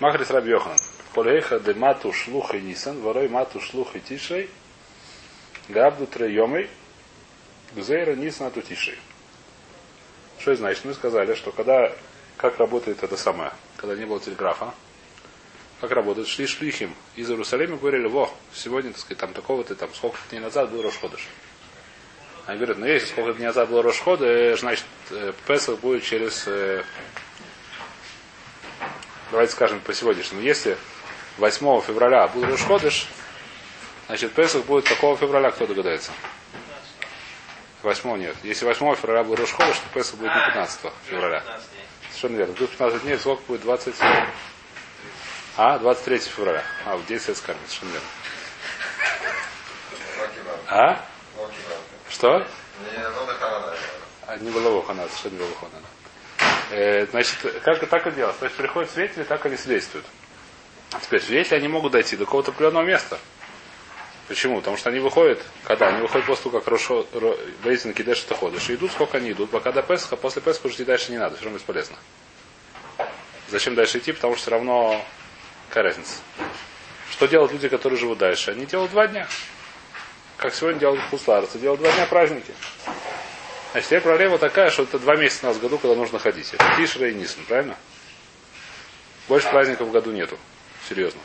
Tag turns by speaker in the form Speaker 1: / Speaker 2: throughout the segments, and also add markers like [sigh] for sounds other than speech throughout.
Speaker 1: Махрис Раби Йоханан. Колейха де мату шлух и нисан, ворой мату шлух и тишей, габду трейомой, гзейра нисан ату тишей. Что значит? Мы сказали, что когда, как работает это самое, когда не было телеграфа, как работает, шли шлихим из Иерусалима, говорили, во, сегодня, так сказать, там такого-то, там, сколько дней назад был Рошходыш. Они говорят, ну если сколько дней назад был Рошхода, значит, Песах будет через, давайте скажем по сегодняшнему, если 8 февраля был Рошходыш, значит, Песах будет какого февраля, кто догадается? 8 нет. Если 8 февраля был Рошходыш, то Песах будет не 15 февраля. Совершенно верно. Плюс 15 дней, сколько будет 20... А, 23 февраля. А, в день советской армии, совершенно верно. А? Что? А, не было Лохана, совершенно не было Лохана. Э, значит, как так и делать? То есть приходят свидетели, так они свидетельствуют. Теперь, свидетели они могут дойти до какого-то определенного места. Почему? Потому что они выходят, когда? Они выходят после того, как Рошо, Бейзин кидешь это ходишь. И идут, сколько они идут. Пока до Песха, после Песха уже идти дальше не надо. Все равно бесполезно. Зачем дальше идти? Потому что все равно какая разница. Что делают люди, которые живут дальше? Они делают два дня. Как сегодня делают хусларцы. Делают два дня праздники. Значит, теперь проблема такая, что это два месяца у нас в году, когда нужно ходить. Это Тишра и Нисан, правильно? Больше праздников в году нету. Серьезных.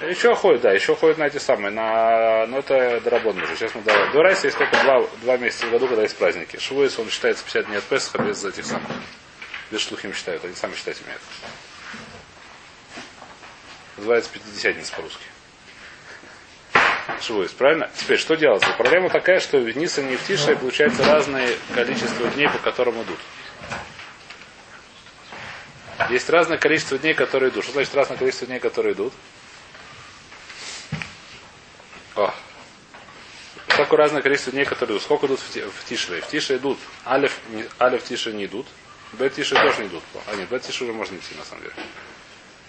Speaker 1: Еще ходит, да, еще ходит на эти самые, на, но это дорабон уже. Сейчас мы давай. До есть только два, два месяца в году, когда есть праздники. Швуис, он считается 50 дней от Песха без этих самых. Без шлухим считают, они сами считать умеют. Называется пятидесятница по-русски. Швуис, правильно? Теперь, что делается? Проблема такая, что в Ниса и в Тише получается разное количество дней, по которым идут. Есть разное количество дней, которые идут. Что значит разное количество дней, которые идут? О. Сколько разное количество дней, которые идут. Сколько идут в Тише? В Тише идут. Алиф, алиф Тише не идут. Б Тише тоже не идут. А нет, Б Тише уже можно идти, на самом деле.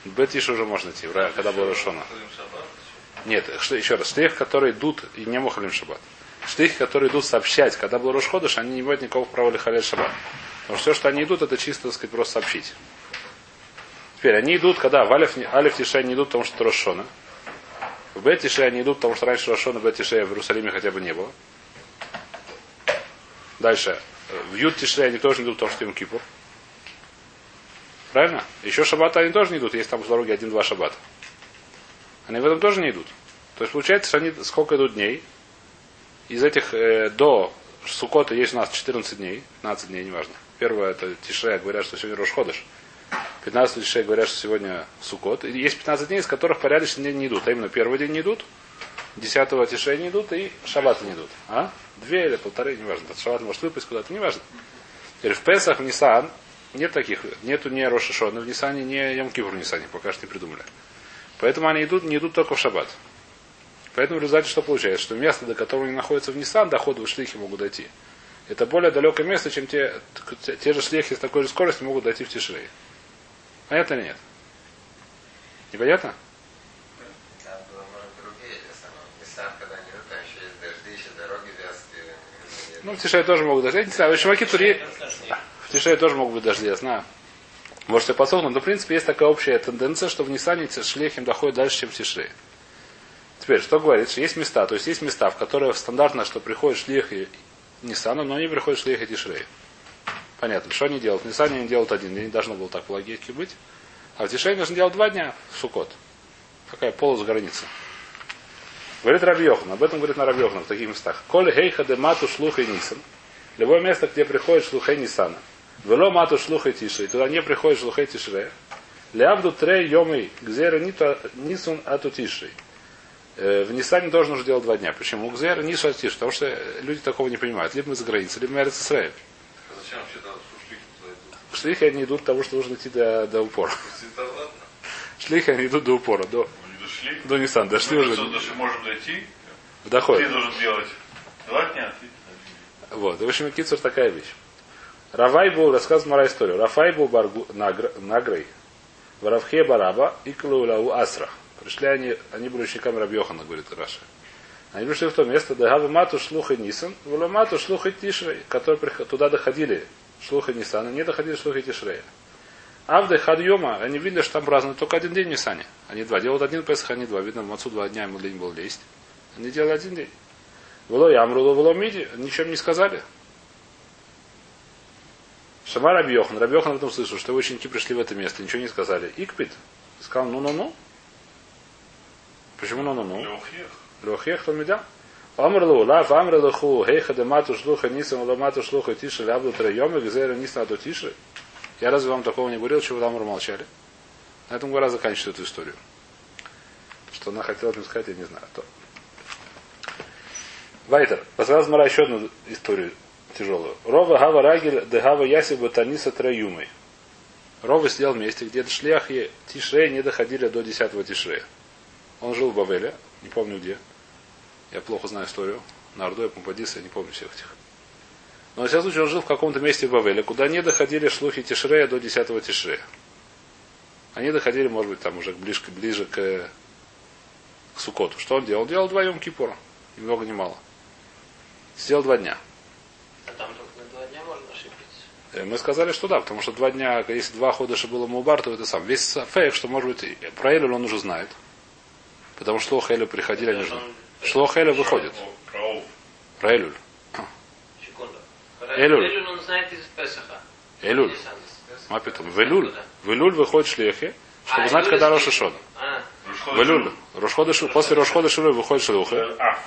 Speaker 1: Б Тише уже можно идти, когда был Рошона. Нет, что, еще раз, шлих, которые идут и не мухалим шаббат. Шлихи, которые идут сообщать, когда был Рошходыш, они не имеют никакого права лихалять шаббат. Потому что все, что они идут, это чисто, так сказать, просто сообщить. Теперь они идут, когда в Алиф, Алиф Тише они идут, потому что Рошона. В Бет Тише они идут, потому что раньше Рошона Бет Тише в Иерусалиме хотя бы не было. Дальше. В Ют Тише они тоже не идут, потому что им Кипур. Правильно? Еще шаббата они тоже не идут, есть там в дороге один-два шаббата. Они в этом тоже не идут. То есть получается, что они сколько идут дней. Из этих э, до Сукота есть у нас 14 дней, 15 дней, неважно. Первое это Тишрея, говорят, что сегодня Рошходыш. 15 Тишрея говорят, что сегодня Сукот. И есть 15 дней, из которых порядочные дни не идут. А именно первый день не идут, 10 Тишрея не идут и Шаббаты не идут. А? Две или полторы, неважно. Шаббат может выпасть куда-то, неважно. Теперь в Песах, в Нисан нет таких. Нету ни Рошашона в Нисане, ни Ямкивр в Нисане, пока что не придумали. Поэтому они идут, не идут только в шаббат. Поэтому в результате что получается? Что место, до которого они находятся в Ниссан, доходы в шлихи могут дойти. Это более далекое место, чем те, те же шлихи с такой же скоростью могут дойти в Тишрей. Понятно или нет? Непонятно? Ну, в Тишре тоже могут дожди. Я не знаю, в Шимаки Тури... В Тишре тоже могут быть дожди, я знаю. Может, все подсохнут, но, в принципе, есть такая общая тенденция, что в Ниссане шлехим доходит дальше, чем в Тишре. Теперь, что говорит, что есть места, то есть есть места, в которые стандартно, что приходит шлех и Ниссану, но они приходят шлех и Тишре. Понятно, что они делают? В Ниссане они делают один не должно было так в логике быть. А в Тишре нужно делать два дня в Сукот. Какая полос граница. Говорит Рабьехан, об этом говорит на Рабьехан в таких местах. Коли хейха де мату шлуха и нисан. Любое место, где приходит шлуха и нисана. Вело мату и тишре. Туда не приходит шлуха и тишре. Лябду трей йомы гзера нисун ату тишрей. В Нисане тоже нужно делать два дня. Почему? Гзера нису ату тишрей. Потому что люди такого не понимают. Либо мы за границей, либо мы Израиль.
Speaker 2: Зачем вообще надо
Speaker 1: Шлихи они идут того, что нужно идти до, до упора. [laughs] Шлихи они идут до упора, до,
Speaker 2: Дошли.
Speaker 1: до Нисан. Дошли
Speaker 2: Мы
Speaker 1: уже.
Speaker 2: до можем дойти. Ты
Speaker 1: Доходит.
Speaker 2: должен делать два дня. ты-
Speaker 1: Вот. В общем, Кицур такая вещь. Равай был, рассказывает Мара историю. Рафай был баргу, нагр- нагрей. Варавхе бараба и клаулау асра. Пришли они, они были учениками Рабьохана, говорит Раша. Они пришли в то место, Дагава мату шлуха Нисан, вала мату шлуха Тишрей, которые туда доходили шлуха Нисана, не доходили шлуха Тишрея. Авды Хадьома, они видели, что там празднуют только один день в Нисане. Они два. Делают один Песах, они два. Видно, в Мацу два дня ему лень было лезть. Они делали один день. Было Ямрулу, было Миди. Ничем не сказали. Шама Рабьехан. Рабьехан в этом слышал, что его ученики пришли в это место, ничего не сказали. Икпит. Сказал, ну-ну-ну. Почему ну-ну-ну?
Speaker 2: Леухех.
Speaker 1: Лохех Талмидам. Омрлу, лав амрлаху, хейха де мату шлуха, нисам ламату шлуха, тише, лябду трайома, гзера нис надо тише. Я разве вам такого не говорил, чего вы там молчали? На этом Гора заканчивает эту историю. Что она хотела мне сказать, я не знаю. То. Вайтер. Рассказал Мара еще одну историю тяжелую. Рова Гава Рагель де Гава Яси Батаниса Траюмой. Рова сидел в месте, где шлях и Тишрея не доходили до 10 Тишрея. Он жил в Бавеле, не помню где. Я плохо знаю историю. На Ордо я Пумпадиса, не помню всех этих. Но, во всяком случае, он жил в каком-то месте в Бавеле, куда не доходили шлухи Тишрея до 10 Тишрея. Они доходили, может быть, там уже ближе, ближе к, к Сукоту. Что он делал? Делал вдвоем Кипура. Ни много, ни мало. Сидел два дня.
Speaker 3: А там только на два дня можно ошибиться.
Speaker 1: Э, Мы сказали, что да, потому что два дня, если два хода было Мубар, то это сам. Весь фейк, что может быть, про Элю он уже знает. Потому что Шлох Элю приходили, они же. Шлох Элю выходит.
Speaker 2: Про
Speaker 1: Элюль. Элюль.
Speaker 3: Элюль он знает из Песаха.
Speaker 1: Элюль.
Speaker 3: Нисан.
Speaker 1: А. В Элюль. В Элюль выходит шлехи, чтобы
Speaker 3: А,
Speaker 1: знать, когда Рошашон.
Speaker 3: А,
Speaker 1: В Элюль. Рошхода Шу- После Рошхода Шилуй выходит.
Speaker 2: Аф.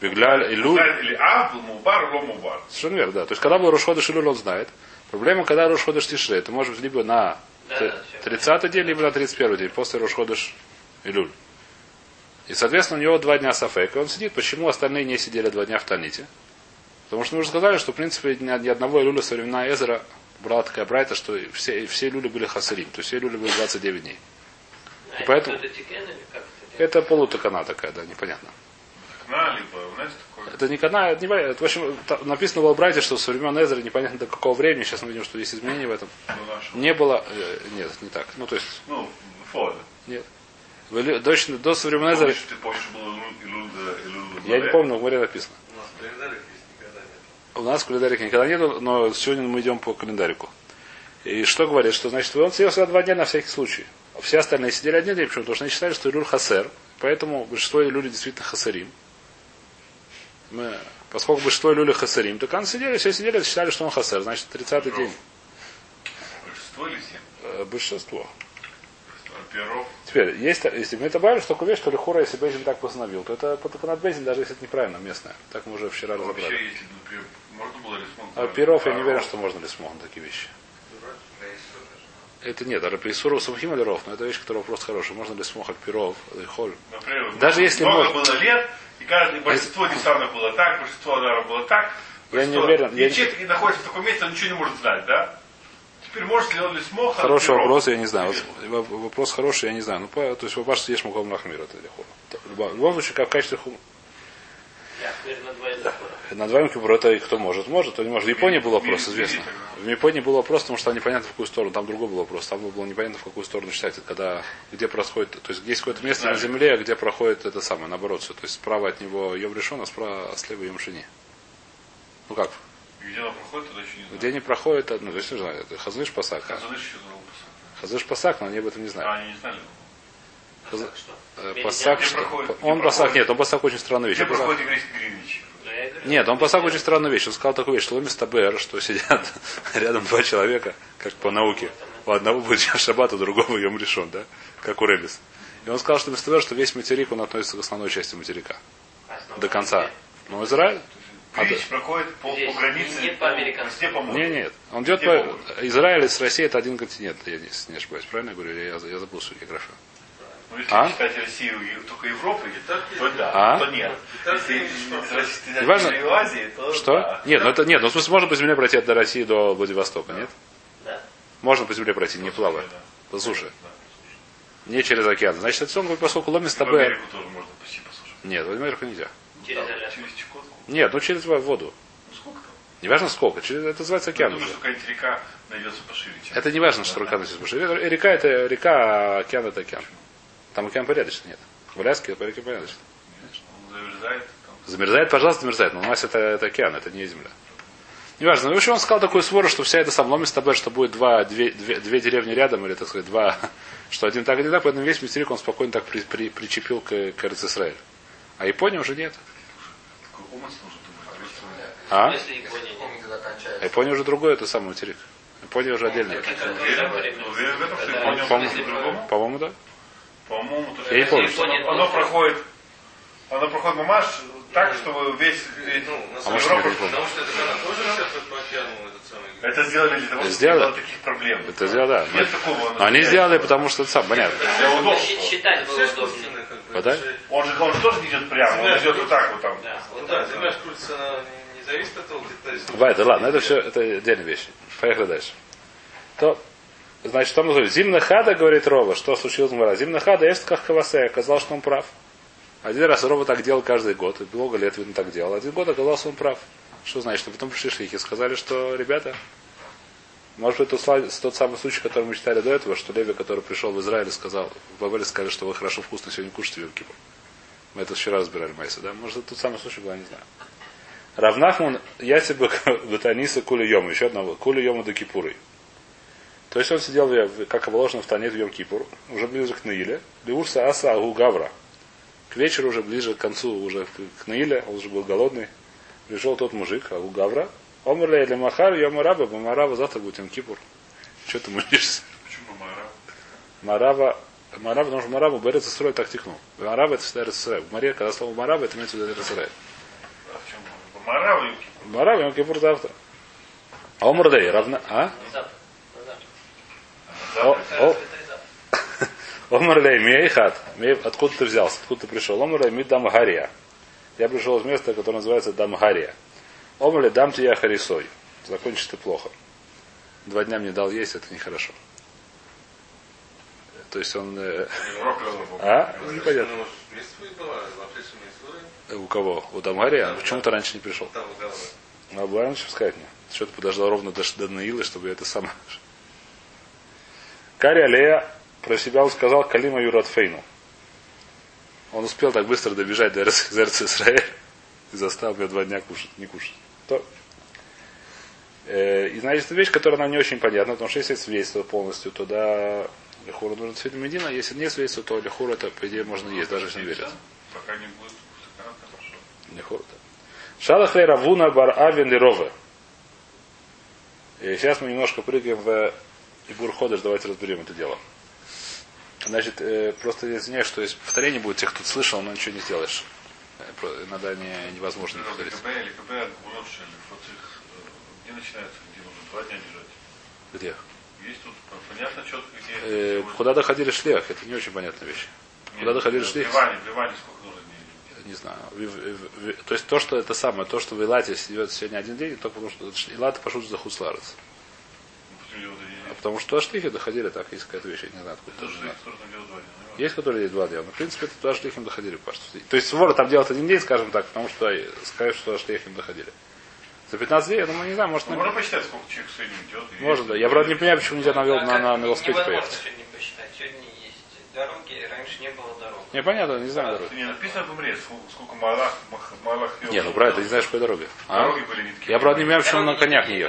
Speaker 1: Бегляль Элюль.
Speaker 2: Или Аф был Мубар, Ло Мубар.
Speaker 1: Совершенно верно, да. То есть, когда был Рошхода Шилуй, он знает. Проблема, когда Рошхода Штишре, это может быть либо на
Speaker 3: Да, да, всё.
Speaker 1: 30 день, либо на 31 день, после Рошхода Илюль. И, соответственно, у него два дня сафек, и он сидит. Почему остальные не сидели два дня в Таните? Потому что мы уже сказали, что, в принципе, ни ни одного Илюля со времена Эзера брала такая брайта, что все, все Илюли были хасарим. То есть все Илюли были 29 дней.
Speaker 3: а
Speaker 1: поэтому-
Speaker 3: это
Speaker 1: полутакана такая, да, непонятно.
Speaker 2: Окна, либо, знаете, такое.
Speaker 1: Это не кана, это не понятно. В общем, написано в Брайте, что со времен Эзера непонятно до какого времени, сейчас мы видим, что есть изменения в этом. Не было, э, нет, не так. Ну, то есть,
Speaker 2: Ну, фото.
Speaker 1: нет. Илю- До, со времен Эзера,
Speaker 2: было
Speaker 1: я не помню, в море написано.
Speaker 2: У нас
Speaker 1: календарика никогда нету, но сегодня мы идем по календарику. И что говорит, что значит, он сидел всегда два дня на всякий случай. Все остальные сидели один день, почему? Потому что они считали, что Илюль хасер, поэтому большинство Илюли действительно хасарим. Мы, поскольку большинство Илюли хасарим, так они сидели, все сидели, считали, что он хасер, значит, 30-й день.
Speaker 2: Большинство или все?
Speaker 1: Э, Большинство.
Speaker 2: Перов.
Speaker 1: Теперь, есть, если мы добавили, что вещь, что Лихура, если Бейзин так постановил, то это по Бейзин, даже если это неправильно местное. Так мы уже вчера
Speaker 2: Вообще,
Speaker 1: разобрали.
Speaker 2: если, например, можно было ли
Speaker 1: А перов я не уверен, что можно ли смог на такие вещи. Это нет, а Рапейсуру Сумхим или Ров, но это вещь, которая вопрос хороший. Можно ли смог от перов, холь?
Speaker 2: Например,
Speaker 1: Даже если
Speaker 2: много
Speaker 1: можно.
Speaker 2: было лет, каждый, большинство десантов было так, большинство ударов было так.
Speaker 1: Я не уверен,
Speaker 2: И
Speaker 1: я-
Speaker 2: человек находится в таком месте, он ничего не может знать, да? Теперь может ли он ли смог? а
Speaker 1: Хороший вопрос, я не знаю. Вот Вопрос хороший, я не знаю. Ну, по- то есть вопрос есть Муком Лахмир, это легко. В любом- случае, как в качестве хум...
Speaker 3: Я теперь на двоих закурах.
Speaker 1: На двоем кибру это и кто может, может, кто не может. В Японии был вопрос, известно. В Японии был вопрос, потому что там непонятно в какую сторону, там другой был вопрос. Там было непонятно в какую сторону считать, это когда, где происходит, то есть есть какое-то место на
Speaker 2: Знали.
Speaker 1: земле, где проходит это самое, наоборот, все. То есть справа от него Йом решен, а справа, а слева Йом Шини. Ну как?
Speaker 2: Где она проходит, тогда еще не знаю.
Speaker 1: Где не проходит, ну, то есть не знаю, это Хазныш Пасак. а?
Speaker 2: Хазаныш еще знал Пасак.
Speaker 1: Хазныш Пасак, но они об этом не
Speaker 2: А,
Speaker 1: знают.
Speaker 2: они не знали.
Speaker 1: Хаз-? Э, Пасак, что?
Speaker 2: где
Speaker 1: Он Пасак, нет, он Пасак очень странная вещь.
Speaker 2: Где проходит Гринвич?
Speaker 1: Нет, он
Speaker 3: перед
Speaker 1: очень странную вещь. Он сказал такую вещь, что Ломис Табер, что сидят [laughs] рядом два человека, как по науке. У одного будет [laughs] шаббат, у другого Йом решен, да? Как у Ребис. И он сказал, что Мистабер, что весь материк, он относится к основной части материка. До конца. Но Израиль? А,
Speaker 2: проходит по,
Speaker 3: Здесь
Speaker 2: по границе.
Speaker 3: не по-американски.
Speaker 2: Везде по морю.
Speaker 1: Не, нет. Он идет по... Израиль с Россией это один континент, я не, не ошибаюсь. Правильно я говорю? Я, я забыл свою географию.
Speaker 2: Ну, если
Speaker 1: А?
Speaker 2: считать Россию только Европой, то да,
Speaker 1: А?
Speaker 2: то нет. Если считать и Азии, то
Speaker 1: Что?
Speaker 2: да.
Speaker 1: Нет, ну это нет. Ну, в смысле, можно по земле пройти до России до Владивостока, нет?
Speaker 3: Да.
Speaker 1: Можно по земле пройти, не плавая. По суше. Не через океан. Значит, это он говорит, поскольку Ломис
Speaker 2: В
Speaker 1: Табер...
Speaker 2: Америку тоже можно почти по суше.
Speaker 1: Нет, в Америку нельзя.
Speaker 3: Через
Speaker 2: Да,
Speaker 3: Аляску.
Speaker 2: Через Чукотку.
Speaker 1: Нет, ну через воду.
Speaker 2: Ну сколько там?
Speaker 1: Неважно сколько, через, это называется
Speaker 2: Я
Speaker 1: океан
Speaker 2: думаю,
Speaker 1: уже.
Speaker 2: что какая-нибудь река найдется пошире, чем...
Speaker 1: Это не важно, что река носит больше. Ре- Река это река, а океан это океан. Там океан порядочный нет. В Аляске это океан порядочный.
Speaker 2: Он замерзает. Там.
Speaker 1: Замерзает, пожалуйста, замерзает. Но у нас это, это океан, это не земля. Неважно. В общем, он сказал такую свору, что вся эта сам табет, что будет два, две, две, две деревни рядом, или, так сказать, два, что один так, один так, поэтому весь мистерик он спокойно так при, при, причепил к, к Израиль. А Япония уже нет. А?
Speaker 3: Если Япония
Speaker 1: уже другой, это самый материк. Япония уже отдельная. По-моему, да.
Speaker 2: По-моему, то
Speaker 1: Я не помню.
Speaker 2: Оно
Speaker 3: тоже-
Speaker 2: проходит, оно проходит мамаш так, чтобы весь, весь-
Speaker 4: Ну, на
Speaker 1: А помню.
Speaker 4: потому что это канал тоже по этот самый.
Speaker 2: это сделали для того, чтобы
Speaker 1: Сделали?
Speaker 2: не было таких проблем.
Speaker 1: Это сделали, да.
Speaker 2: Нет такого.
Speaker 1: Но они сделали, потому что это сам, понятно.
Speaker 2: Для удобства.
Speaker 3: Считать было удобнее.
Speaker 4: же-
Speaker 2: Он же, он же тоже не идет прямо, он идет вот так вот там.
Speaker 3: Да.
Speaker 4: Вот да, земля ж крутится, она не- зависит от того, где ты
Speaker 1: Вайда, ладно, это все это отдельная вещь. Поехали дальше. То, значит, что мы говорим? Зимна хада, говорит Рова, что случилось Мара? Зимна хада, есть как Кавасе, оказалось, что он прав. Один раз Рова так делал каждый год, и много лет видно так делал. Один год оказался он прав. Что значит? что потом пришли шлихи и сказали, что, ребята, может быть, тот, тот самый случай, который мы читали до этого, что Леви, который пришел в Израиль сказал, в Бавеле сказали, что вы хорошо вкусно сегодня кушаете в Йом Кипур. Мы это вчера разбирали, Майса, да? Может, это тот самый случай был, я не знаю. Равнахмун Ясиба [laughs] Батаниса Кули Йома. Еще одного. Кули до Кипуры. То есть он сидел, как и положено, в Тане в Йом Кипур, уже ближе к Наиле. Леурса Аса Агу Гавра. К вечеру, уже ближе к концу, уже к Наиле, он уже был голодный. Пришел тот мужик, Агу Гавра. Омрля или Махар, Йома Раба, Мараба, завтра будет Йом Кипур. Что ты мучишься?
Speaker 2: Почему Майра?
Speaker 1: Марава, Марава, потому что Марава Берец Исраиль так текнул. Марава это всегда. В Маре, когда слово Марава, это имеется в виду Исраиль.
Speaker 2: А в чем? Майра в Йом Кипур?
Speaker 1: Марава, Йом Кипур завтра. А Омрдей, равна, а?
Speaker 3: Завтра. Завтра.
Speaker 1: О, о, [laughs] Омрлей, Мейхат. Откуда ты взялся? Откуда ты пришел? Омрлей, ми Дамгария. Я пришел из места, которое называется Дамгария. Омрлей, дам тебе харисой. Закончишь ты плохо. Два дня мне дал есть, это нехорошо. То есть он... э, а? Ну, непонятно.
Speaker 4: Ну,
Speaker 1: У кого? У Дамгария? Почему ты раньше не пришел?
Speaker 4: там голова.
Speaker 1: Ну, было раньше сказать мне. Что ты подождал ровно до, до Наилы, чтобы я это сам... Кари Алея про себя он сказал Калима Юратфейну. Он успел так быстро добежать до Эрц Израиль и заставил меня два дня кушать, не кушать. То. Э, и значит, это вещь, которая нам не очень понятна, потому что если свидетельство полностью, то да, Лехура нужно цвет Медина, а если нет свидетельства, то Лехура это, по идее, можно есть, даже если не верят.
Speaker 2: Пока не будет.
Speaker 1: Лехура, да. Шалахлей Равуна Бар Авен Лерове. И сейчас мы немножко прыгаем в Ибур Ходыш, давайте разберем это дело. Значит, э, просто извиняюсь, что если повторение будет тех, кто слышал, но ничего не сделаешь. Э, Иногда не, невозможно не повторить.
Speaker 2: ЛКБ или КБ от Гунот Шелли. Вот их, э, где начинается, где нужно два дня держать?
Speaker 1: Где?
Speaker 2: Есть тут понятно четко, где
Speaker 1: Э, куда доходили шлях? Это не очень понятная вещь.
Speaker 2: Нет,
Speaker 1: куда доходили
Speaker 2: в
Speaker 1: шли?
Speaker 2: Ливане, в Ливане сколько нужно дней?
Speaker 1: Не знаю. В- в- в- то есть то, что это самое, то, что в Илате идет сегодня один день, только потому что Илат пошут за Хусларец.
Speaker 2: Ну, почему делать один
Speaker 1: А
Speaker 2: день?
Speaker 1: Потому что шлихи доходили так, есть какая-то вещь, я не знаю, откуда
Speaker 2: Это
Speaker 1: тоже
Speaker 2: же
Speaker 1: знаю.
Speaker 2: ну,
Speaker 1: Есть, которые есть два дня. Но, в принципе, это два шлихим доходили. пашут. То есть вора там делать один день, скажем так, потому что сказать, что шлихим доходили. За 15 дней, я думаю, не знаю, может,
Speaker 2: Ну, можно посчитать, сколько человек в среднем идет.
Speaker 1: может,
Speaker 2: есть.
Speaker 1: да. Я, правда, не понимаю, почему нельзя на, вел-
Speaker 3: А
Speaker 1: на, на, на велосипеде поехать.
Speaker 3: сегодня посчитать. Сегодня есть дороги, раньше не было дорог.
Speaker 1: Не, понятно, не знаю дороги.
Speaker 2: Не написано в умре, сколько, малах, мах- малах ел.
Speaker 1: Не, ну правильно, ты не знаешь, какой дороги. А?
Speaker 2: Дороги были не такие.
Speaker 1: Я, правда, не понимаю, почему он на конях не
Speaker 3: такие,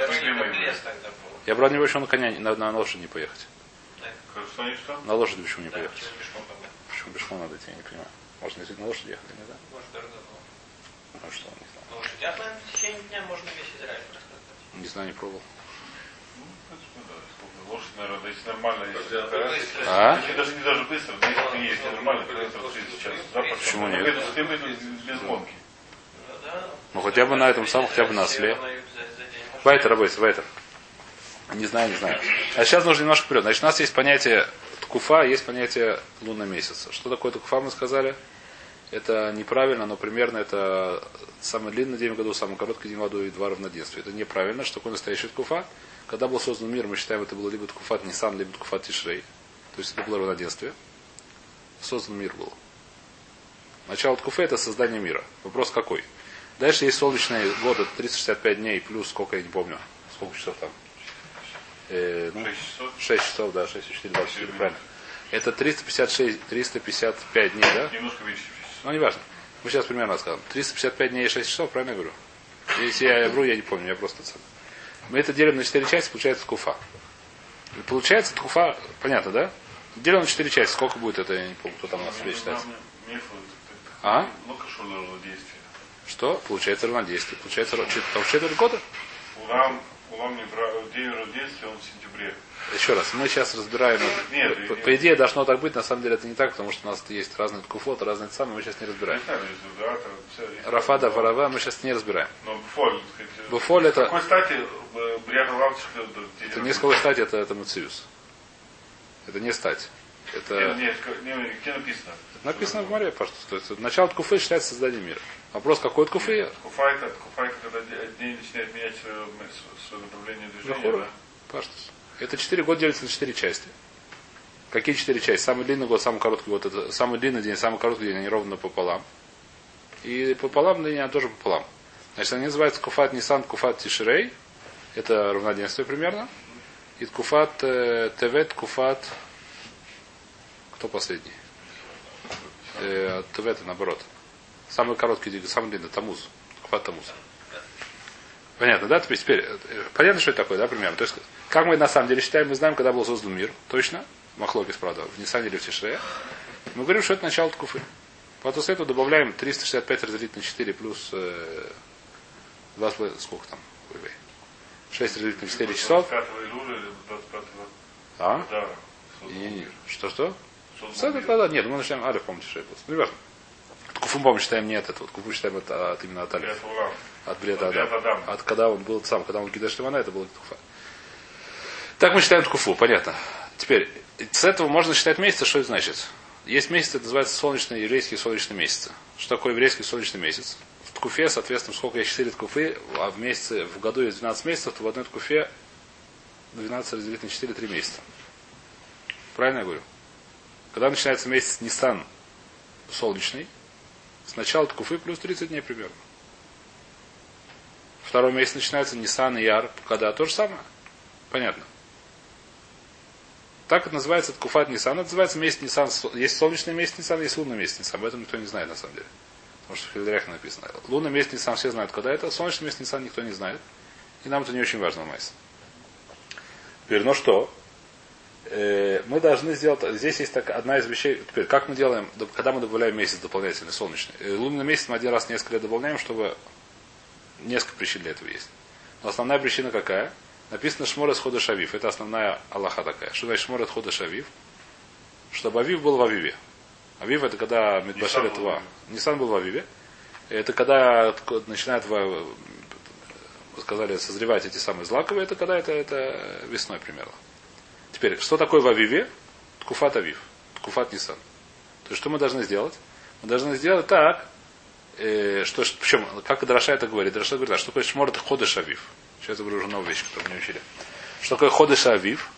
Speaker 1: Я, правда, не почему на коня, на, на лошади не поехать. На лошади почему не
Speaker 3: Да,
Speaker 1: поехать?
Speaker 3: почему пешком тогда?
Speaker 1: Почему пешком надо идти, я не понимаю. Можно действительно на лошади ехать, не знаю.
Speaker 3: Может, дорого было.
Speaker 1: Ну что, не знаю.
Speaker 3: На лошадях, наверное, в течение дня можно весь Израиль проскакать.
Speaker 1: Не знаю, не пробовал.
Speaker 2: Ну, да. Лошадь, наверное, да, если нормально, если
Speaker 4: Да.
Speaker 1: А?
Speaker 2: Если даже не даже быстро, да, если есть нормально, то это 30 сейчас. Да,
Speaker 1: Почему нет?
Speaker 2: Это ты выйдешь без гонки.
Speaker 3: Ну, да.
Speaker 1: Ну, хотя бы на этом самом, хотя бы на осле.
Speaker 3: На
Speaker 1: Вайтер, Абейс, Вайтер. Не знаю, не знаю. А сейчас нужно немножко вперед. Значит, у нас есть понятие ткуфа, есть понятие лунного месяца. Что такое ткуфа, мы сказали? Это неправильно, но примерно это самый длинный день в году, самый короткий день в году и два равноденствия. Это неправильно. Что такое настоящий ткуфа? Когда был создан мир, мы считаем, это было либо ткуфат Нисан, либо ткуфат Тишрей. То есть это было равноденствие. Создан мир был. Начало ткуфа это создание мира. Вопрос какой? Дальше есть солнечные годы, 365 дней, плюс сколько, я не помню. Сколько часов там? Э, ну,
Speaker 2: 6 часов.
Speaker 1: 6 часов, да, 6, 4, 24, правильно. Это 356, 355 дней, да?
Speaker 2: Немножко меньше.
Speaker 1: Ну, не важно. Мы сейчас примерно скажем. 355 дней и 6 часов, правильно я говорю? Если я вру, я не помню, я просто... Мы это делим на четыре части, получается ткуфа. И получается ткуфа, понятно, да? Делим на четыре части. Сколько будет это, я не помню, кто там у нас себе считает. А? Что? Получается равнодействие. Получается там четверть года?
Speaker 2: Улам, бра- день рождения, он в сентябре.
Speaker 1: Еще раз, мы сейчас разбираем.
Speaker 2: Нет,
Speaker 1: по,
Speaker 2: нет.
Speaker 1: по идее должно так быть, на самом деле это не так, потому что у нас есть разные ткуфот, разные самые, мы сейчас не разбираем.
Speaker 2: Не знаю, если, да, там всё есть.
Speaker 1: Рафада, Варава мы сейчас не разбираем.
Speaker 2: Но фоль, так сказать,
Speaker 1: Буфоль это-
Speaker 2: Какой стати э, Брият Лавчик
Speaker 1: Это не сколько стать, это, это Мациус. Это не стать. Это
Speaker 2: Нет, нет, не, где написано?
Speaker 1: написано в море, пожалуйста. То есть начало ткуфы считается созданием мира. Вопрос, какой ткуфы?
Speaker 2: Куфайта, куфайта, когда де- день начинает менять свое, свое направление движения, да?
Speaker 1: Паштус. Это четыре года делится на четыре части. Какие четыре части? Самый длинный год, самый короткий год. Это самый длинный день, самый короткий день, они ровно пополам. И пополам они тоже пополам. Значит, они называются Куфат Нисан, Куфат Тишрей. Это равноденствие примерно. И Куфат э, Тевет, Куфат... Кто последний? Э, Тевет, наоборот. Самый короткий день, самый длинный, Тамуз. Куфат Тамуз. Понятно, да? Теперь, теперь э, понятно, что это такое, да, примерно? То есть, как мы на самом деле считаем, мы знаем, когда был создан мир, точно, Махлокис, правда, в Нисане или в Тишре. Мы говорим, что это начало Ткуфы. Потом с этого добавляем 365 разделить на 4 плюс э, 2, с половиной- сколько там? Ой, ой. 6 разделить на 4 часов.
Speaker 2: 25 июля или 25
Speaker 1: А?
Speaker 2: да.
Speaker 1: Не, не. Что-что? Этого
Speaker 2: мир.
Speaker 1: тогда нет, мы начинаем Алиф, помните, что я был. Ну, неважно. Ткуфу, по-моему, считаем не от этого. Ткуфу считаем это от, именно от Алиф.
Speaker 2: От Брета
Speaker 1: Адам.
Speaker 2: Адама.
Speaker 1: От когда он был сам, когда он Гидаш Ливана, это был Ткуфа. Так мы считаем Ткуфу, понятно. Теперь, с этого можно считать месяцы, что это значит? Есть месяцы, это называется солнечные, еврейские солнечные месяцы. Что такое еврейский солнечный месяц? В Ткуфе, соответственно, сколько есть 4 Ткуфы, а в месяце, в году есть 12 месяцев, то в одной Ткуфе 12 разделить на 4, 3 месяца. Правильно я говорю? Когда начинается месяц Нисан солнечный, с начала Ткуфы плюс 30 дней примерно. Второй месяц начинается Нисан и Яр. Когда? То же самое. Понятно. Так это называется Ткуфат Нисан. Это называется месяц Нисан. Есть солнечный месяц Нисан, есть лунный месяц Нисан. Об этом никто не знает на самом деле. Потому что в Хилдрях написано. Лунный месяц Нисан все знают, когда это. Солнечный месяц Нисан никто не знает. И нам это не очень важно в Майсе. Теперь, ну что? Э, мы должны сделать... Здесь есть так, одна из вещей... Теперь, как мы делаем, когда мы добавляем месяц дополнительный, солнечный? Э, лунный месяц мы один раз несколько лет добавляем, чтобы... Несколько причин для этого есть. Но основная причина какая? Написано Шморес Хода Шавив. Это основная Аллаха такая. Что значит Шморес Хода Шавив? Чтобы Авив был в Авиве. Авив это когда Мидбашер
Speaker 2: Нисан
Speaker 1: это
Speaker 2: был в
Speaker 1: Ва.
Speaker 2: Авиве.
Speaker 1: Нисан был в Авиве. Это когда начинает во- вы сказали, созревать эти самые злаковые, это когда это, это весной примерно. Теперь, что такое в Авиве? Ткуфат Авив. Ткуфат Нисан. То есть, что мы должны сделать? Мы должны сделать так, э, что, причем, как Драша это говорит? Драша говорит, а что такое шмор это ходыш Авив? Сейчас я говорю уже новую вещь, которую не учили. Что такое ходыш Авив?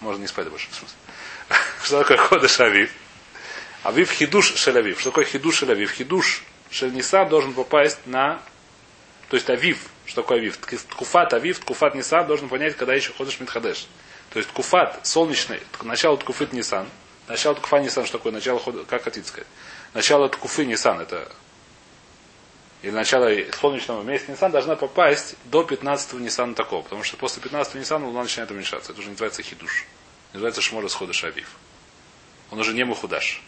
Speaker 1: Можно не спать больше, в смысле. [laughs] Что такое ходыш Авив? Авив хидуш шелявив. Что такое хидуш шелявив? Хидуш шельниса должен попасть на... То есть авив. Что такое авив? Ткуфат авив, ткуфат нисан должен понять, когда еще ходишь митхадеш. То есть ткуфат солнечный, начало ткуфит нисан. Начало ткуфа нисан, что такое? Начало хода, как хотите сказать? Начало ткуфы нисан, это или начало солнечного месяца Нисан должна попасть до 15-го Нисана такого. Потому что после 15-го Нисана луна начинает уменьшаться. Это уже называется хидуш. Называется шмора схода шавив. Он уже не мухудаш.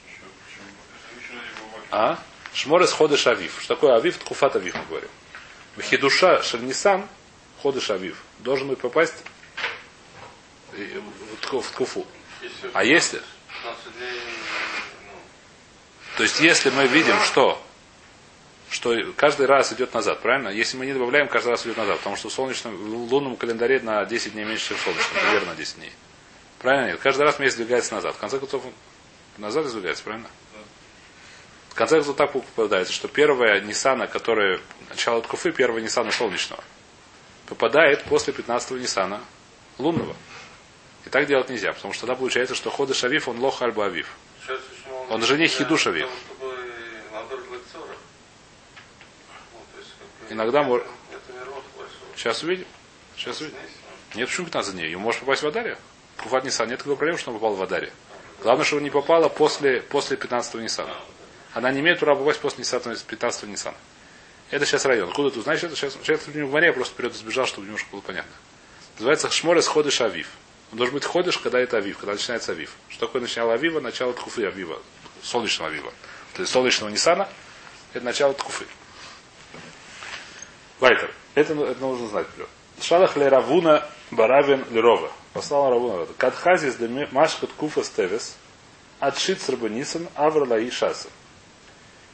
Speaker 1: А? Шморес ходыш авив. Что такое авив? Ткуфат авив мы говорим. Хидуша шальнисан ходыш авив. Должен быть попасть в тку- в ткуфу. А если...
Speaker 4: 15 дней, ну,
Speaker 1: То есть если мы видим, что что каждый раз идет назад, правильно? Если мы не добавляем, каждый раз идет назад, потому что в солнечном, в лунном календаре на 10 дней меньше, чем в солнечном, примерно на 10 дней. Правильно? Нет. Каждый раз месяц двигается назад. В конце концов, он назад сдвигается, правильно? В конце концов, так попадается, что первая Ниссана, которая начало Ткуфы, первая Ниссана солнечного, попадает после 15-го Ниссана лунного. И так делать нельзя, потому что тогда получается, что ходы Шавив, он лох альба авив. Он же не
Speaker 4: для
Speaker 1: хидуш авив.
Speaker 4: того, чтобы наоборот лекцора. То есть, как бы,
Speaker 1: Иногда
Speaker 4: большой.
Speaker 1: Сейчас увидим. Сейчас увидим. Нет, почему 15 дней? Ему может попасть в Адаре. Куфат Нисан. Нет такой проблемы, что он попал в Адаре. Главное, чтобы не попала после, после 15-го Нисана. Она не имеет права попасть после 15-го Нисана. Это сейчас район. Откуда ты знаешь это? Сейчас, сейчас в Гмаре я просто вперед избежал, чтобы немножко было понятно. Называется Шморес Ходыш Авив. Он должен быть ходыш, когда это Авив, когда начинается Авив. Что такое начало Авива? Начало Ткуфы Авива. Солнечного Авива. То есть солнечного Нисана это начало Ткуфы. Вайтер. Это, это нужно знать. Шалах ле Равуна Баравин Лерова. Послал Равуна. Кадхазис де Машкат Куфа Стевес. Отшит Срабанисан Аврала и Шаса.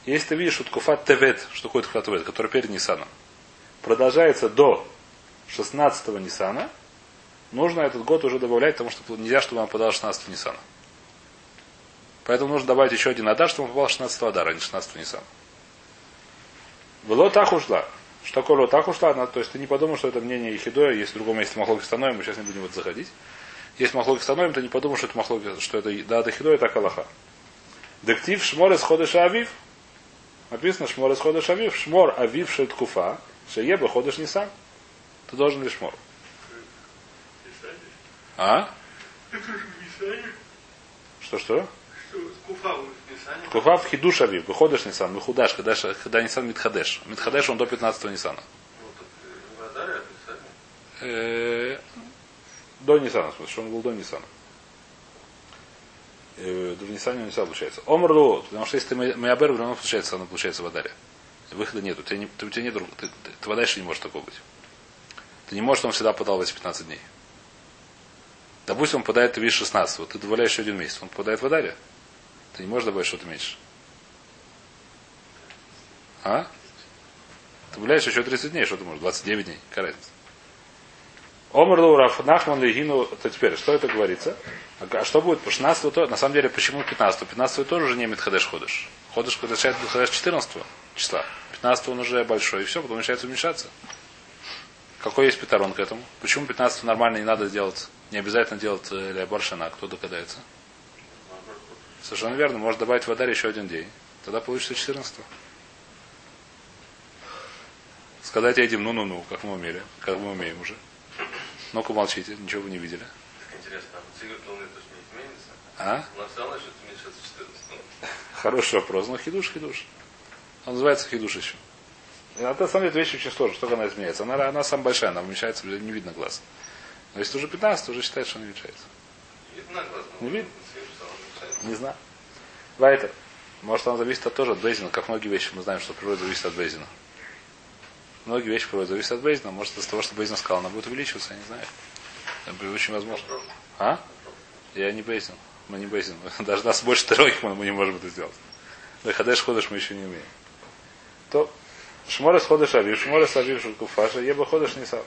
Speaker 1: Если ты видишь, что Ткуфат Тевет, что такое Ткуфат Тевет, который перед Нисаном, продолжается до 16-го Нисана, нужно этот год уже добавлять, потому что нельзя, чтобы он подал 16 Нисана. Поэтому нужно добавить еще один Адар, чтобы он попал 16 Адара, а не 16 Нисана. Было так ушла. Что такое так ушла? Она, то есть ты не подумал, что это мнение Ехидоя, если в другом месте Махлоки становим, мы сейчас не будем в это заходить. Если Махлоки становим, то не подумал, что это Махлоки, что это да, Хидоя, так Аллаха. Дектив Шморес Ходыш Авив. Написано Шморес Ходыш Авив. Шмор Авив Шельткуфа. Шееба Ходыш Нисан. Ты должен ли шмор? А? Что, что? Куфа в хидуш авив, выходишь Нисан, выхудаш, когда, когда Нисан Митхадеш. Митхадеш он до 15 Нисана. Э, До Нисана, в смысле, что он был до Нисана. Э, До Нисана не Нисан получается. Омрлу, потому что если ты Маябер, все равно получается, она получается в Адаре. Выхода нет. У тебя, не, у тебя нет, ты, ты, ты в Адаре не может такого быть. Ты не можешь, чтобы он всегда подал в эти 15 дней. Допустим, он подает вид 16, вот ты добавляешь еще один месяц, он попадает в Адаре. Ты не можешь добавить что-то меньше. А? Ты добавляешь еще 30 дней, что ты можешь? 29 дней. Какая? Омар Лурав, Нахман Легину, то теперь, что это говорится? А что будет по 16 то, на самом деле, почему 15 15 тоже уже не имеет Хадеш Ходыш. Ходыш начинает Хадеш 14 числа. 15 он уже большой, и все, потом начинает уменьшаться. Какой есть петорон к этому? Почему 15 нормально не надо делать? Не обязательно делать для баршана, кто догадается. Совершенно верно, может добавить в Адаре еще один день. Тогда получится 14 Сказать этим ну-ну-ну, как мы умели, как мы умеем уже. Ну-ка молчите, ничего вы не видели.
Speaker 4: Так интересно, а цикл Луны то не изменится?
Speaker 1: А?
Speaker 4: У нас все равно что-то уменьшается в 14
Speaker 1: Хороший вопрос. Ну, хидуш, хидуш. Он называется хидуш еще. И Это, на самом деле, вещь очень сложная. Что она изменяется? Она, она самая большая, она уменьшается, не видно глаз. Но если уже 15, уже считает, что.
Speaker 4: Видно глаз?
Speaker 1: Не видно. Не знаю. Вайтер. Может, она зависит от тоже от Бейзина, как многие вещи мы знаем, что природа зависит от Бейзина. Многие вещи природа зависят от Бейзина. Может, из того, что Бейзин сказал, она будет увеличиваться, я не знаю. Это очень возможно. А? Я не Бейзин. Мы не Бейзин. [laughs] Даже нас больше трех мы, не можем это сделать. Да ходишь, ходишь, мы еще не умеем. То Шморес ходишь авив, шморес авив шукуфаша, еба ходишь не сам.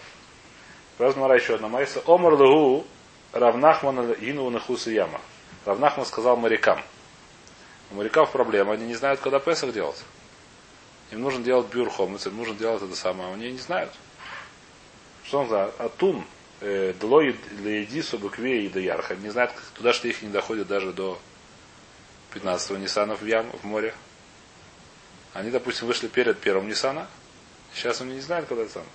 Speaker 1: Размара еще одна майса. Омар лугу равнахман ину нахуса яма. Равнахман сказал морякам. У моряков проблема, они не знают, когда Песах делать. Им нужно делать бюр хомец, им нужно делать это самое, они не знают. Что он за Атун, э, длой леедису букве и до ярха. Не знают, туда что их не доходит даже до 15-го Ниссана в ям, в море. Они, допустим, вышли перед первым Ниссана. Сейчас они не знают, когда это самое.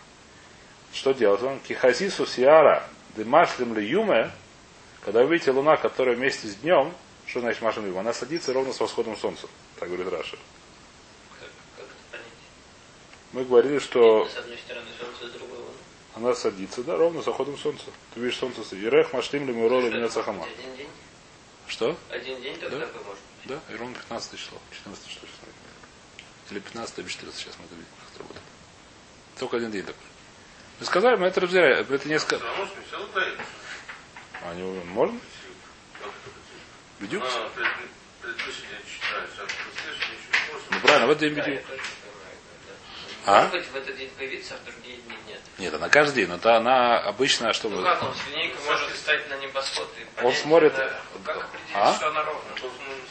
Speaker 1: Что делать? Он кихазису сиара дымашлем ли юме, когда вы видите луна, которая вместе с днем, что значит машлем юме? Она садится ровно с восходом солнца, так говорит Раша. Мы говорили, что она садится, да, ровно с заходом солнца. Ты видишь солнце. Ирех машлим ли
Speaker 3: быть Один день?
Speaker 1: Что?
Speaker 3: Один день только
Speaker 1: Да.
Speaker 3: может быть.
Speaker 1: Да, и ровно 15 число. 14 число. Или 15 или 14, сейчас мы это видим, как это работает. Только один день такой. Мы сказали, мы это разбираем. Это несколько... Они можно?
Speaker 4: Как это будет?
Speaker 1: Бедюк?
Speaker 4: А, а больше.
Speaker 1: Ну правильно, в этот день бедюк. А?
Speaker 3: Может быть, в этот день появиться, а в другие дни нет.
Speaker 1: Нет, она каждый день, но та она обычно, чтобы...
Speaker 3: Ну как он с линейкой может встать на небосвод и понять,
Speaker 1: смотрит-
Speaker 3: когда- Как определить,
Speaker 1: А?
Speaker 3: что она ровно?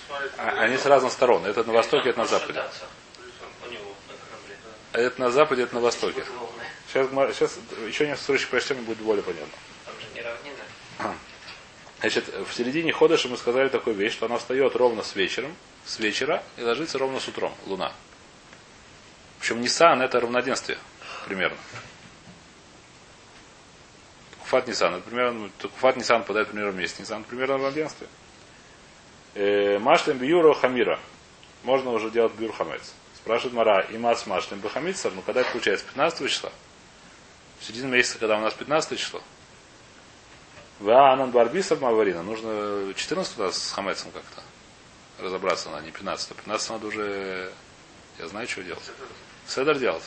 Speaker 4: Смотреть.
Speaker 1: А- Они с разных сторон. Это на востоке, это на западе.
Speaker 3: шататься У него на корабле.
Speaker 1: Это на западе, это на востоке. Сейчас, сейчас еще несколько строчек прочтем, и будет более понятно.
Speaker 3: Там же не равнина.
Speaker 1: Значит, в середине ходыша мы сказали такую вещь, что она встает ровно с вечером, с вечера и ложится ровно с утром, луна. Причем Нисан это равноденствие, примерно. Куфат Нисан, это примерно, Куфат Нисан подает примерно вместе Нисан, примерно равноденствие. Э, Машлем бьюро хамира. Можно уже делать бюр хамец. Спрашивает Мара, и мац машлем бахамицар, ну когда это получается? 15 числа? В середине месяца, когда у нас 15 число? Ва Анан Барбисов Маварина. Нужно 14 туда с Хамецом как-то разобраться, надо не 15. 15 надо уже, я знаю, что делать. Седер делать.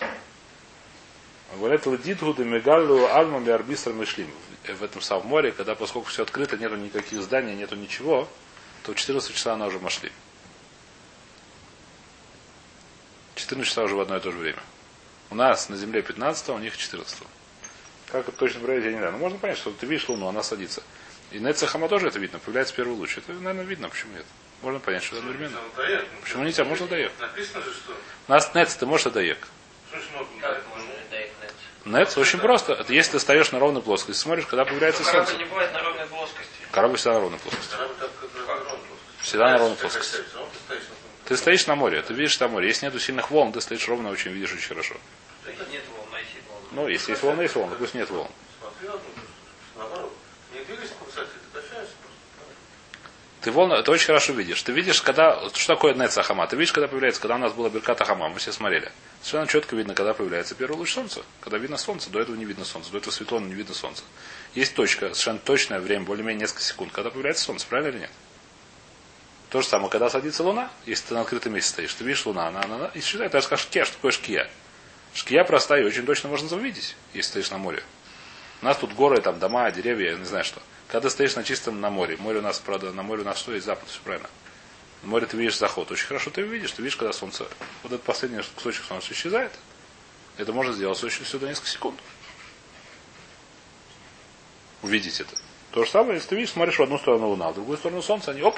Speaker 1: Говорят, ледитгу де мегалу альма биарбистр мышлим. В этом самом море, когда поскольку все открыто, нету никаких зданий, нету ничего, то в 14 часа она уже машли. 14 часа уже в одно и то же время. У нас на земле 15, у них 14. Как это точно проверить, я не знаю. Но можно понять, что ты видишь Луну, она садится. И на Цехама тоже это видно, появляется первый луч. Это, наверное, видно, почему нет. Можно понять, что это одновременно. Почему нельзя? Можно даек.
Speaker 4: Написано же, что...
Speaker 1: У нас нет, ты можешь даек.
Speaker 3: Нет?
Speaker 1: Очень просто. Это если ты стоишь на ровной плоскости, смотришь, когда появляется
Speaker 3: Корабль
Speaker 1: солнце.
Speaker 3: не бывает на ровной плоскости.
Speaker 1: Корабль всегда на ровной плоскости.
Speaker 4: Корабль так, как на ровной плоскости.
Speaker 1: Всегда на ровной плоскости.
Speaker 4: Ты стоишь на
Speaker 1: море, ты видишь там море. Если нету сильных волн, ты стоишь ровно, очень видишь очень хорошо.
Speaker 3: То есть нет волн, а если волн.
Speaker 1: Ну, если есть волны, есть волны, пусть нет волн.
Speaker 4: Ты
Speaker 1: волны, ты очень хорошо видишь. Ты видишь, когда, что такое Нец Ахама? Ты видишь, когда появляется, когда у нас была Беркат Ахама, мы все смотрели. Совершенно четко видно, когда появляется первый луч солнца. Когда видно солнце, до этого не видно солнца, до этого светло, но не видно солнца. Есть точка, совершенно точное время, более-менее несколько секунд, когда появляется солнце, правильно или нет? То же самое, когда садится луна, если ты на открытом месте стоишь, ты видишь луна, она, она, она и считай, ты скажешь шкия, что такое шкия? Шкия простая и очень точно можно увидеть, если стоишь на море. У нас тут горы, там дома, деревья, я не знаю что. Когда стоишь на чистом на море, море у нас, правда, на море у нас что есть запад, все правильно. На море ты видишь заход. Очень хорошо ты видишь, ты видишь, когда солнце, вот этот последний кусочек солнца исчезает. Это можно сделать очень всего несколько секунд. Увидеть это. То же самое, если ты видишь, смотришь в одну сторону луна, в другую сторону солнца, они оп,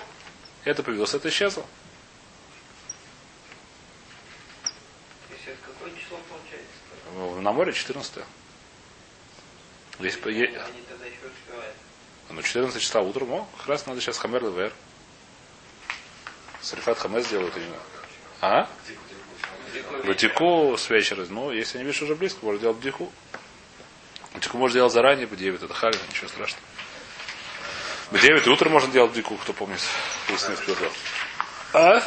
Speaker 1: это появилось, это исчезло.
Speaker 3: Если это какое число получается?
Speaker 1: На море 14 Если по- е-. Ну, 14 числа утром, о, как раз надо сейчас Хамер Левер. Сарифат Хамес сделают именно. А? Бдику с вечера. Ну, если не видишь уже близко, можно делать бдику. Бдику можно делать заранее, по 9 это халь, ничего страшного. В 9 утром можно делать бдику, кто помнит. Не успел. А?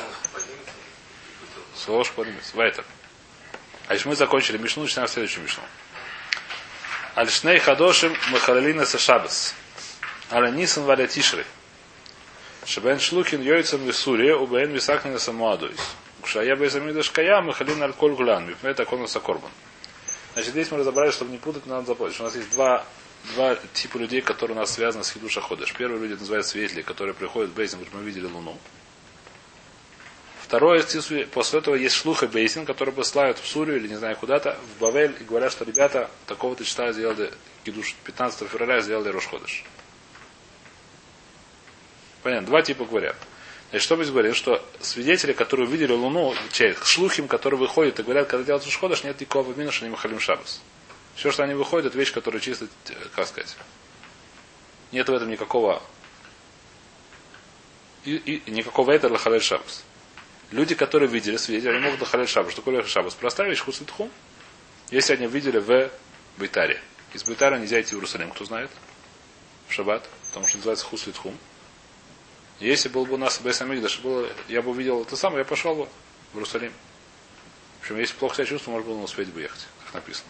Speaker 1: Слово поднимется. Вайтер. А если мы закончили Мишну, начинаем следующую Мишну. Альшней Хадошим Махалалина Сашабас. Аля Нисан Валя Тишры. Шабен Шлухин Йойцам Висуре, Убен Висакнина Самуадуис. Кшая Безамидаш Кая, Махалин Альколь Гулян, Мипмет Аконаса Корбан. Значит, здесь мы разобрали, чтобы не путать, надо запомнить, у нас есть два, два типа людей, которые у нас связаны с Хидуша Ходыш. Первые люди называются свидетели, которые приходят в Бейзин, мы видели Луну. Второе, после этого есть шлуха Бейсин, который посылают в Сурию или не знаю куда-то, в Бавель, и говорят, что ребята такого-то числа сделали, Кидуш 15 февраля сделали Рошходыш. Понятно, два типа говорят. Значит, что здесь говорит, что свидетели, которые увидели Луну, шлухим, которые выходят и говорят, когда делают Рошходыш, нет никакого мина, что они Махалим Шабас. Все, что они выходят, это вещь, которая чисто, э, как сказать, нет в этом никакого и, и никакого это лахалель шабас. Люди, которые видели, свидетели, они могут лахалель шабас. Что такое шабас? Простая вещь, хуситхум. Если они видели в Бейтаре. Из Бейтара нельзя идти в Иерусалим, кто знает? В Шаббат, потому что называется хуситхум. Если был бы у нас Бейс Амигдаш, было, я бы увидел это самое, я пошел бы в Иерусалим. В общем, если плохо себя чувствую, можно было успеть бы ехать, как написано.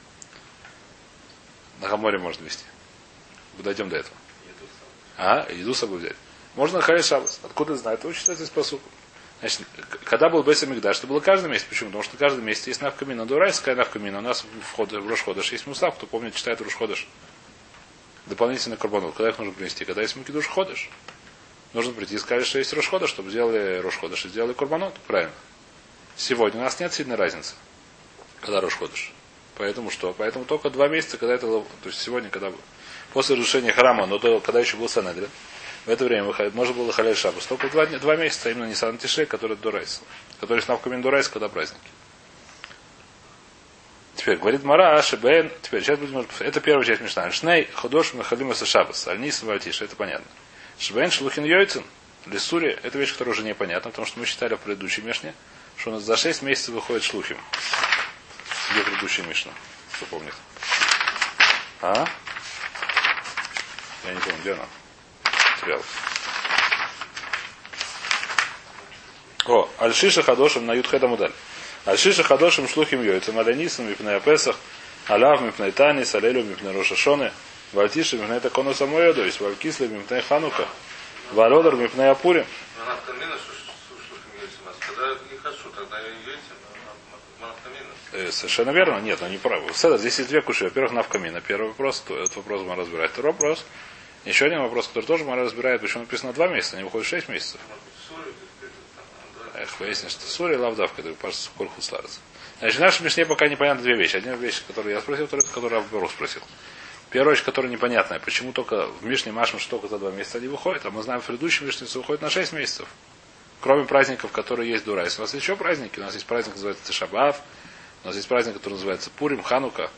Speaker 1: На Хаморе можно вести. Дойдем до этого. А, еду с собой взять. Можно Халиль Шабас. Откуда знает? Это учится из. Значит, когда был Бейс это было каждый месяц. Почему? Потому что каждый месяц есть навкамина. Дурайская навкамина. У нас в, ход, в Рошходыш есть мусав, кто помнит, читает Рошходыш. Дополнительный карбонот. Когда их нужно принести? Когда есть мукидуш ходыш. Нужно прийти и сказать, что есть Рошходыш, чтобы сделали Рошходыш и сделали карбонот. Правильно. Сегодня у нас нет сильной разницы, когда Рошходыш. Поэтому что? Поэтому только два месяца, когда это... То есть сегодня, когда... После разрушения храма, но то, когда еще был Санедрин, в это время выходит, можно было халяль шабас. Только два, два месяца, именно не Сантишей, который Дурайс. Который с навками Дурайс, когда праздники. Теперь говорит Мара, Шебен, теперь сейчас будем, это первая часть Мишна. Шней, Ходош, Махалима Сашабас, Альнис, Вальтиш, это понятно. Шбен, Шлухин Йойцин, Лисури, это вещь, которая уже непонятна, потому что мы считали в предыдущей Мишне, что у нас за 6 месяцев выходит Шлухим. Где предыдущая Мишна? Кто помнит? А? Я не помню, где она? Терял. О, Альшиша Хадошим на Ютхеда Мудаль. Альшиша Хадошим шлухим йойцем, Алянисом, Мипнея Песах, Алав, Мипней Танис, Алелю, Мипней Рошашоны. Вальтиша мипней такону есть валькисла мипней ханука. Валодор мипней апурим. Э, Совершенно верно. Нет, ну не правы. Седа, здесь есть две куши. Во-первых, навкамина. Первый вопрос, то этот вопрос мы разбираем. Второй вопрос. Еще один вопрос, который тоже Мара разбирает, почему написано два месяца, не выходит шесть месяцев. Эх, выяснилось, что Сури лавдав, который пашет Кольху Сларец. Значит, в нашей Мишне пока непонятны две вещи. Одна вещь, которую я спросил, вторая, которую Авберу спросил. Первая вещь, которая непонятная, почему только в Мишне Машма что только за два месяца они выходят, а мы знаем, в предыдущем Мишне выходит на шесть месяцев. Кроме праздников, которые есть דאורייתא. У нас есть еще праздники. У нас есть праздник, называется תשעה באב. У нас есть праздник, который называется Пурим, Ханука.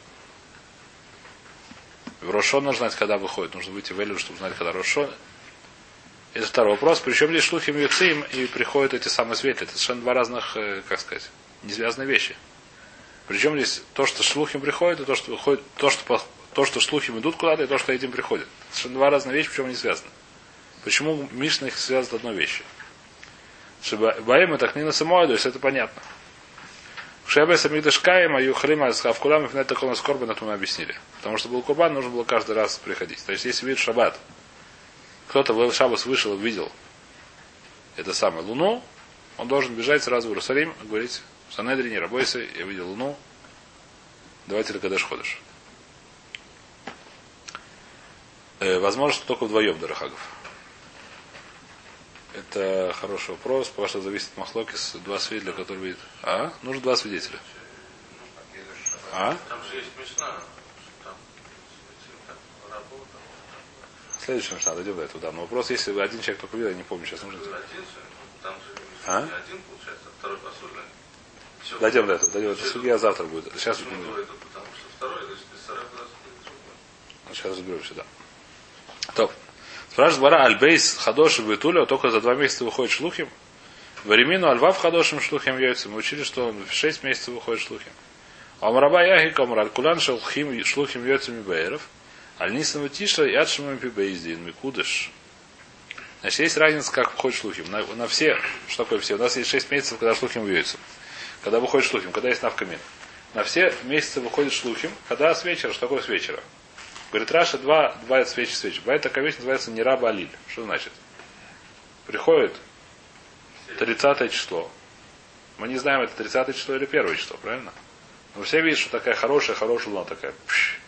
Speaker 1: В ראש השנה нужно знать, когда выходит. Нужно выйти в Элю, чтобы знать, когда ראש השנה. Это второй вопрос. Причем здесь שלוחים יוצאים и приходят эти самые свидетели. Это совершенно два разных, э, как сказать, не связанные вещи. Причем здесь то, что שלוחים приходит, и то, что выходит, то, что, то, что שלוחים идут куда-то, и то, что этим приходят. Совершенно два разные вещи, причем они связаны. Почему Мишна их связывает одной вещью? Чтобы Баем и Тахнина Самой, то есть это понятно. Шебе Самидашкаем, а Юхалима с Хавкулам, и такого скорба, это мы объяснили. Потому что был Курбан, нужно было каждый раз приходить. То есть, если видит Шаббат, кто-то в Шаббас вышел и видел это самое Луну, он должен бежать сразу в Иерусалим и говорить, в Санедре не работайся, я видел Луну, давайте Лакадеш ходишь. Э, возможно, только вдвоем, Дарахагов. Это хороший вопрос, потому что зависит от Махлокис, два свидетеля, которые видят. А? Нужно два свидетеля. А?
Speaker 4: Там же есть работа.
Speaker 1: Следующий Мишна, дойдем до этого, да. Но вопрос, если вы один человек только видел, я не помню, сейчас нужно.
Speaker 4: Один же, там же
Speaker 1: А?
Speaker 4: не один, получается, а второй посудный. Все.
Speaker 1: Дойдем до этого, дойдем. Это судья завтра будет. Сейчас,
Speaker 4: Почему говорит, потому что второй, то есть Сараб
Speaker 1: сейчас разберемся, да. Топ. Спрашивает Бара Альбейс Хадош и Бетуля, только за два месяца выходит шлухим. Варемину Альва в Хадошем шлухим яйца. Мы учили, что он в шесть месяцев выходит шлухим. Амраба Яхи Камраль Кулан Шалхим шлухим яйцами Бейров. Альнисам Тиша и Адшимам Пибейздин Микудыш. Значит, есть разница, как выходит шлухим. На, на все, что такое все? У нас есть шесть месяцев, когда шлухим яйцам. Когда выходит шлухим, когда есть навкамин. На все месяцы выходит шлухим, когда с вечера, что такое с вечера? Говорит, Раша два, два свечи свечи. Бывает такая вещь, называется не раба алиль. Что значит? Приходит 30 число. Мы не знаем, это 30 число или 1 число, правильно? Но все видят, что такая хорошая, хорошая луна такая. пш.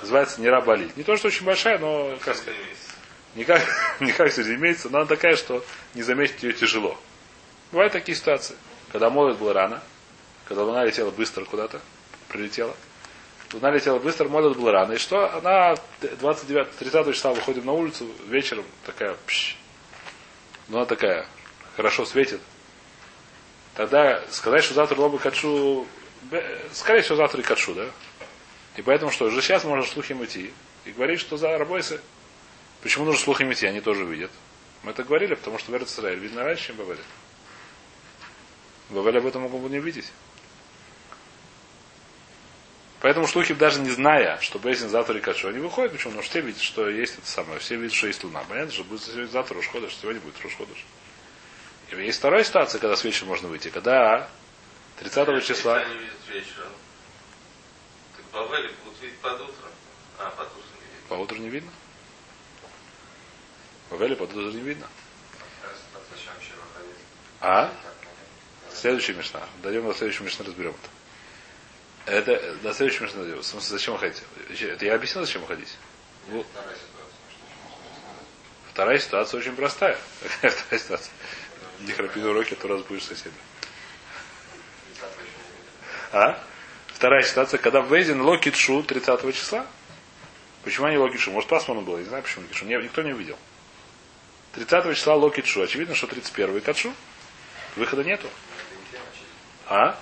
Speaker 1: Называется не раба алиль. Не то, что очень большая, но, как сказать, не как, [laughs] не как среди месяца, но она такая, что не заметить ее тяжело. Бывают такие ситуации. Когда молот было рано, когда луна летела быстро куда-то, прилетела. Луна летела быстро, молот был рано. И что? Она 29, 30 числа выходим на улицу вечером, такая, пш, луна такая, хорошо светит. Тогда сказать, что завтра лобы качу, скорее всего, завтра и качу, да? И поэтому что, уже сейчас можно слухим идти и говорить, что за рабойсы. Почему нужно слухим идти? Они тоже видят. Мы это говорили, потому что в Израиль видно раньше, чем. В Бавеле об этом могут не видеть. Поэтому шлухи, даже не зная, что Бейсин завтра и Качу, они выходят, почему? Потому что все видят, что есть это самое, все видят, что есть луна. Понятно, что будет сегодня завтра Рошходыш, сегодня будет Рошходыш. И есть вторая ситуация, когда с вечера можно выйти, когда 30 числа,
Speaker 4: Если они видят вечером, так Бавели будут видеть под утро. А, под утро не видят.
Speaker 1: по утру не видно. В Бавеле по утру не видно.
Speaker 3: Выходить?
Speaker 1: А? Следующая мешна. Дойдем до следующей мешны, разберем это. Это до следующей мешны дойдем. В смысле, зачем выходить? Это я объяснил, зачем выходить? Ну, Вторая ситуация очень простая. Какая [laughs] вторая ситуация? Не храпи на уроке, а то разбудишь соседа. А? Вторая ситуация, когда в Вейзен Локитшу 30 числа. Почему они Локитшу? Может, пасмурно было, не знаю, почему Локитшу. Не- Никто не увидел. 30 числа Локитшу. Очевидно, что 31 Катшу. Выхода нету. А?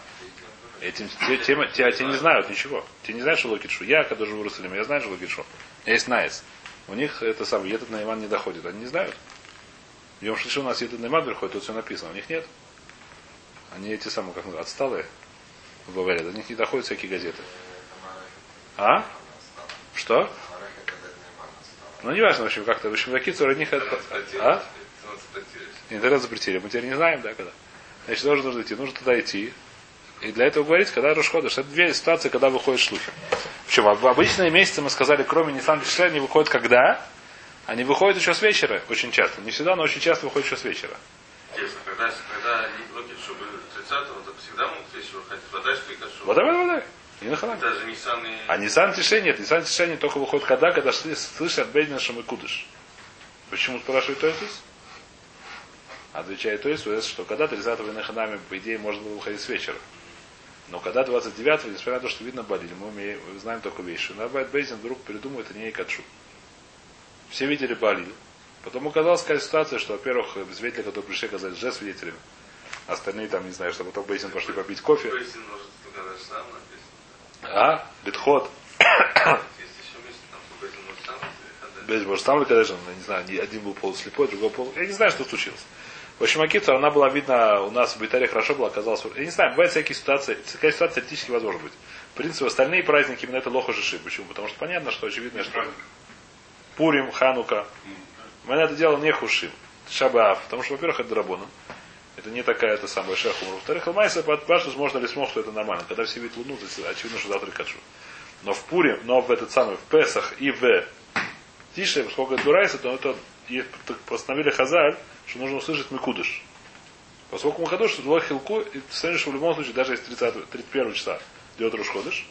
Speaker 1: Этим, те, тема- те, те не знают ничего. Те не знают, что Локитшу. Я, когда живу в Иерусалиме, я знаю, что Локитшу. У меня есть Найс. У них это самое, этот Найман не доходит. Они не знают. В Йом Шлиши у нас этот Найман приходит, тут все написано. У них нет. Они эти самые, как называют, отсталые Баваре. До них не доходят всякие газеты. А? Что? Ну, не важно, в общем, как-то. В общем, какие-то у них это... А? Интернет запретили. Мы теперь не знаем, да, когда. Значит, тоже нужно идти. Нужно туда идти. И для этого говорить, когда Рошходыш. Это две ситуации, когда выходят шлухи. Причем в обычные месяцы мы сказали, кроме Нисан Тишре, они выходят когда? Они выходят еще с вечера, очень часто. Не всегда, но очень часто выходят еще с вечера.
Speaker 4: Интересно, когда, когда они логит, чтобы 30-го, то всегда могут вещи выходить. Вода, что и кашу.
Speaker 1: Вот давай, давай. Не на халаме.
Speaker 4: Даже не самые...
Speaker 1: А Нисан Тише нет. Нисан Тише они только выходят когда, когда слышат Бейдина Шамыкудыш. Почему спрашивает Тойсус? Отвечает Тойсус, что когда 30-го Винаханами, по идее, можно было выходить с вечера. Но когда 29-го, несмотря на то, что видно болели, мы умеем- знаем только вещи. что Набайт Бейзин вдруг придумывает не Качу. Все видели болили. Потом оказалась такая ситуация, что, во-первых, свидетели, которые пришли, оказались же свидетелями. Остальные там, не знаю, что потом Бейзин пошли попить кофе.
Speaker 4: Бейсин может только даже сам написано.
Speaker 1: А? Битход.
Speaker 4: Бейсин может сам
Speaker 1: конечно, я не знаю, один был полуслепой, другой пол. Я не знаю, что случилось. В общем, Акицу, она была видна у нас в Битаре хорошо была, оказалось. Я не знаю, бывают всякие ситуации. Такая ситуация теоретически возможна быть. В принципе, остальные праздники именно это лоха жиши. Почему? Потому что понятно, что очевидно, что Пурим, Ханука. Мы на это дело не хушим. Шабаав. Потому что, во-первых, это драбона. Это не такая это самая шахума. Во-вторых, Ламайса под Паштус можно ли смог, что это нормально. Когда все видят луну, то очевидно, что завтра качу. Но в Пурим, но в этот самый, в Песах и в Тише, поскольку это Дурайса, то это постановили Хазаль, что нужно услышать Микудыш. Поскольку Махадуш, это Лох Хилку, и ты что в любом случае, даже если 30, 31 часа идет Руш Ходыш,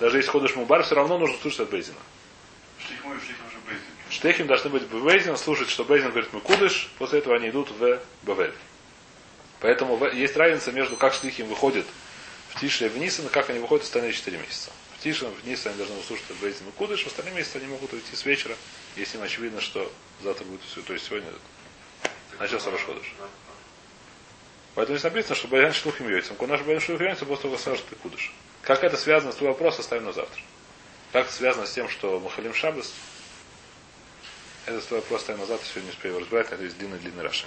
Speaker 1: даже если ходишь Мубар, все равно нужно слушать от Бейзина.
Speaker 2: Штихмой и штихм уже Бейзин.
Speaker 1: Штехим должны быть Бейзин, слушать, что Бейзин говорит Микудыш, после этого они идут в Бавель. Поэтому в- есть разница между как Штихим выходит в Тише и в Нисан, и как они выходят в остальные 4 месяца. В Тише, в Нисан они должны услышать от Бейзин Микудыш, в остальные месяцы они могут уйти с вечера, если им очевидно, что завтра будет все, то есть сегодня начался Рош Ходыш. Поэтому здесь написано, что Баян Шлухим Йойцем. Когда наш Баян Шлухим Йойцем, после того, как скажет ты кудыш. Как это связано с твой вопрос, оставим на завтра. Как это связано с тем, что Махалим Шабас, это твой вопрос оставим на завтра, сегодня не успею его разбирать, это есть длинный-длинный Раши.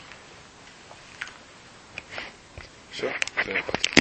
Speaker 1: Все, сегодня хватит.